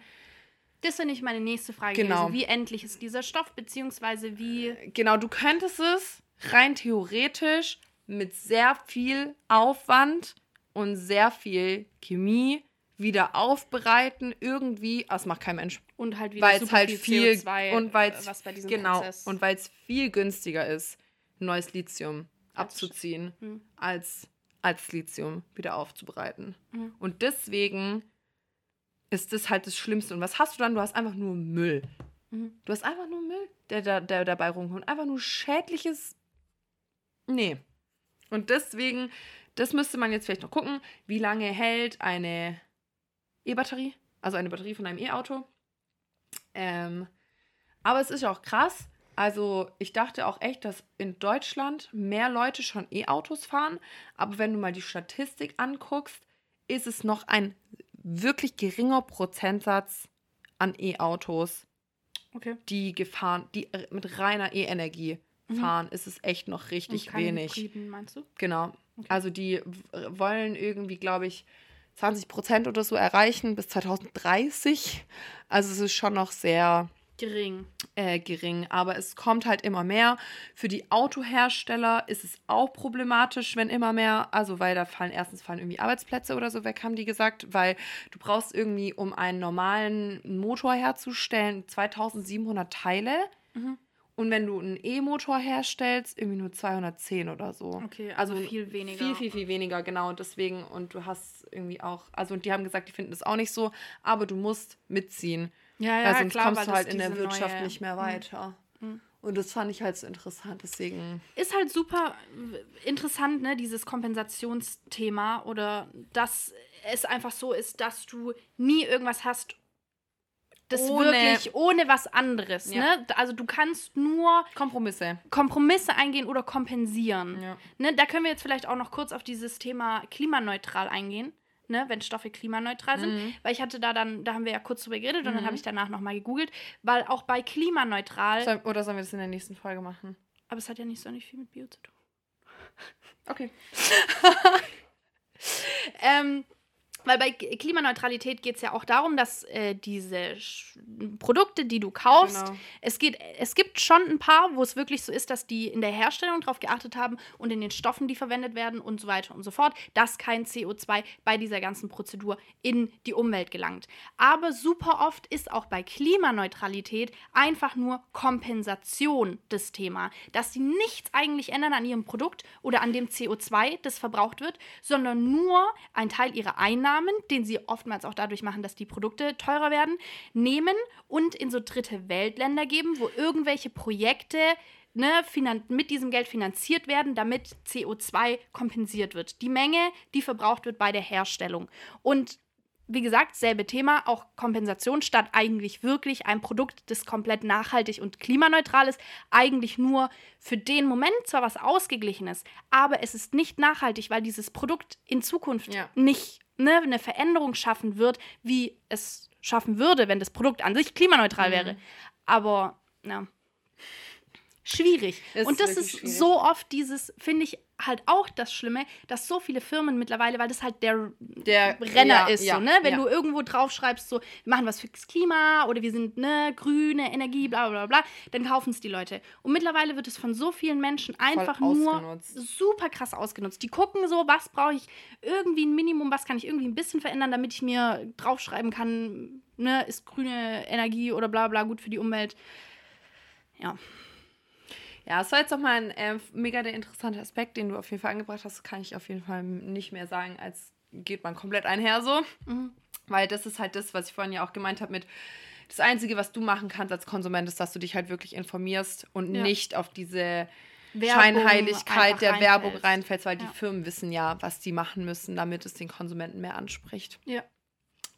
Das wäre nicht meine nächste Frage Genau. gewesen. Wie endlich ist dieser Stoff, beziehungsweise wie. Genau, du könntest es rein theoretisch mit sehr viel Aufwand und sehr viel Chemie wieder aufbereiten, irgendwie, das macht kein Mensch. Und halt wieder Weil es halt viel CO2, und weil es äh, was bei diesem genau Prozess. und weil es viel günstiger ist, neues Lithium abzuziehen, Hm. als als Lithium wieder aufzubereiten. Mhm. Und deswegen ist das halt das Schlimmste. Und was hast du dann? Du hast einfach nur Müll. Mhm. Du hast einfach nur Müll, der, der, der dabei rumkommt. Einfach nur schädliches. Nee. Und deswegen, das müsste man jetzt vielleicht noch gucken, wie lange hält eine E-Batterie, also eine Batterie von einem E-Auto. Ähm, aber es ist auch krass. Also ich dachte auch echt, dass in Deutschland mehr Leute schon E-Autos fahren. Aber wenn du mal die Statistik anguckst, ist es noch ein wirklich geringer Prozentsatz an E-Autos, Okay. die gefahren, die äh, mit reiner E-Energie Mhm. fahren. Ist es echt noch Und richtig keine wenig. Hybriden, meinst du? Genau. Okay. Also die w- wollen irgendwie, glaube ich, 20 Prozent oder so erreichen bis 2030. Also es ist schon noch sehr Gering. äh, gering, aber es kommt halt immer mehr. Für die Autohersteller ist es auch problematisch, wenn immer mehr, also weil da fallen erstens fallen irgendwie Arbeitsplätze oder so weg, haben die gesagt, weil du brauchst irgendwie, um einen normalen Motor herzustellen, 2700 Teile. Mhm. Und wenn du einen E-Motor herstellst, irgendwie nur 210 oder so. Okay, also, Also viel weniger. Viel, viel, viel weniger, genau. Und deswegen, und du hast irgendwie auch, also und die haben gesagt, die finden das auch nicht so, aber du musst mitziehen. Ja, ja, weil sonst klar, kommst du halt in der Wirtschaft neue- nicht mehr Mhm. weiter. Mhm. Und das fand ich halt so interessant, deswegen. Ist halt super äh, interessant, ne, dieses Kompensationsthema oder dass es einfach so ist, dass du nie irgendwas hast, das Ohne- wirklich ohne was anderes, Ja. ne? Also du kannst nur Kompromisse. Kompromisse eingehen oder kompensieren. Ja. Ne, da können wir jetzt vielleicht auch noch kurz auf dieses Thema klimaneutral eingehen, ne, wenn Stoffe klimaneutral sind. Mhm. Weil ich hatte da dann, da haben wir ja kurz drüber geredet und dann Mhm. habe ich danach nochmal gegoogelt, weil auch bei klimaneutral, Soll, oder sollen wir das in der nächsten Folge machen? aber es hat ja nicht so nicht viel mit Bio zu tun. Okay. Ähm, weil bei Klimaneutralität geht es ja auch darum, dass äh, diese Sch Produkte, die du kaufst, Genau. es, geht, es gibt schon ein paar, wo es wirklich so ist, dass die in der Herstellung darauf geachtet haben und in den Stoffen, die verwendet werden und so weiter und so fort, dass kein CO2 bei dieser ganzen Prozedur in die Umwelt gelangt. Aber super oft ist auch bei Klimaneutralität einfach nur Kompensation das Thema, dass sie nichts eigentlich ändern an ihrem Produkt oder an dem CO2, das verbraucht wird, sondern nur ein Teil ihrer Einnahmen Einnahmen, den sie oftmals auch dadurch machen, dass die Produkte teurer werden, nehmen und in so dritte Weltländer geben, wo irgendwelche Projekte ne, mit diesem Geld finanziert werden, damit CO2 kompensiert wird. Die Menge, die verbraucht wird bei der Herstellung. Und wie gesagt, selbe Thema, auch Kompensation statt eigentlich wirklich ein Produkt, das komplett nachhaltig und klimaneutral ist, eigentlich nur für den Moment zwar was Ausgeglichenes, aber es ist nicht nachhaltig, weil dieses Produkt in Zukunft ja. nicht ne, eine Veränderung schaffen wird, wie es schaffen würde, wenn das Produkt an sich klimaneutral mhm. wäre. Aber, ja schwierig. Ist und das ist schwierig. so oft dieses, finde ich halt auch das Schlimme, dass so viele Firmen mittlerweile, weil das halt der, der Renner ja, ist, ja, so, ne? Wenn ja. du irgendwo draufschreibst, so, wir machen was fürs Klima oder wir sind ne, grüne Energie, bla bla bla, dann kaufen es die Leute. Und mittlerweile wird es von so vielen Menschen einfach nur super krass ausgenutzt. Die gucken so, was brauche ich irgendwie ein Minimum, was kann ich irgendwie ein bisschen verändern, damit ich mir draufschreiben kann, ne, ist grüne Energie oder bla bla gut für die Umwelt. Ja. Ja, es war jetzt nochmal ein äh, mega der interessante Aspekt, den du auf jeden Fall angebracht hast. Kann ich auf jeden Fall nicht mehr sagen, als geht man komplett einher so. Mhm. Weil das ist halt das, was ich vorhin ja auch gemeint habe mit, das Einzige, was du machen kannst als Konsument, ist, dass du dich halt wirklich informierst und ja. nicht auf diese Werbung Scheinheiligkeit der reinfällst. Werbung reinfällst, weil ja. die Firmen wissen ja, was die machen müssen, damit es den Konsumenten mehr anspricht. Ja.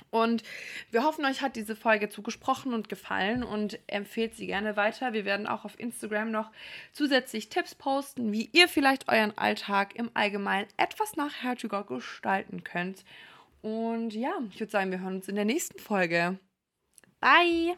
Und wir hoffen, euch hat diese Folge zugesprochen und gefallen und empfehlt sie gerne weiter. Wir werden auch auf Instagram noch zusätzlich Tipps posten, wie ihr vielleicht euren Alltag im Allgemeinen etwas nachhaltiger gestalten könnt. Und ja, ich würde sagen, wir hören uns in der nächsten Folge. Bye.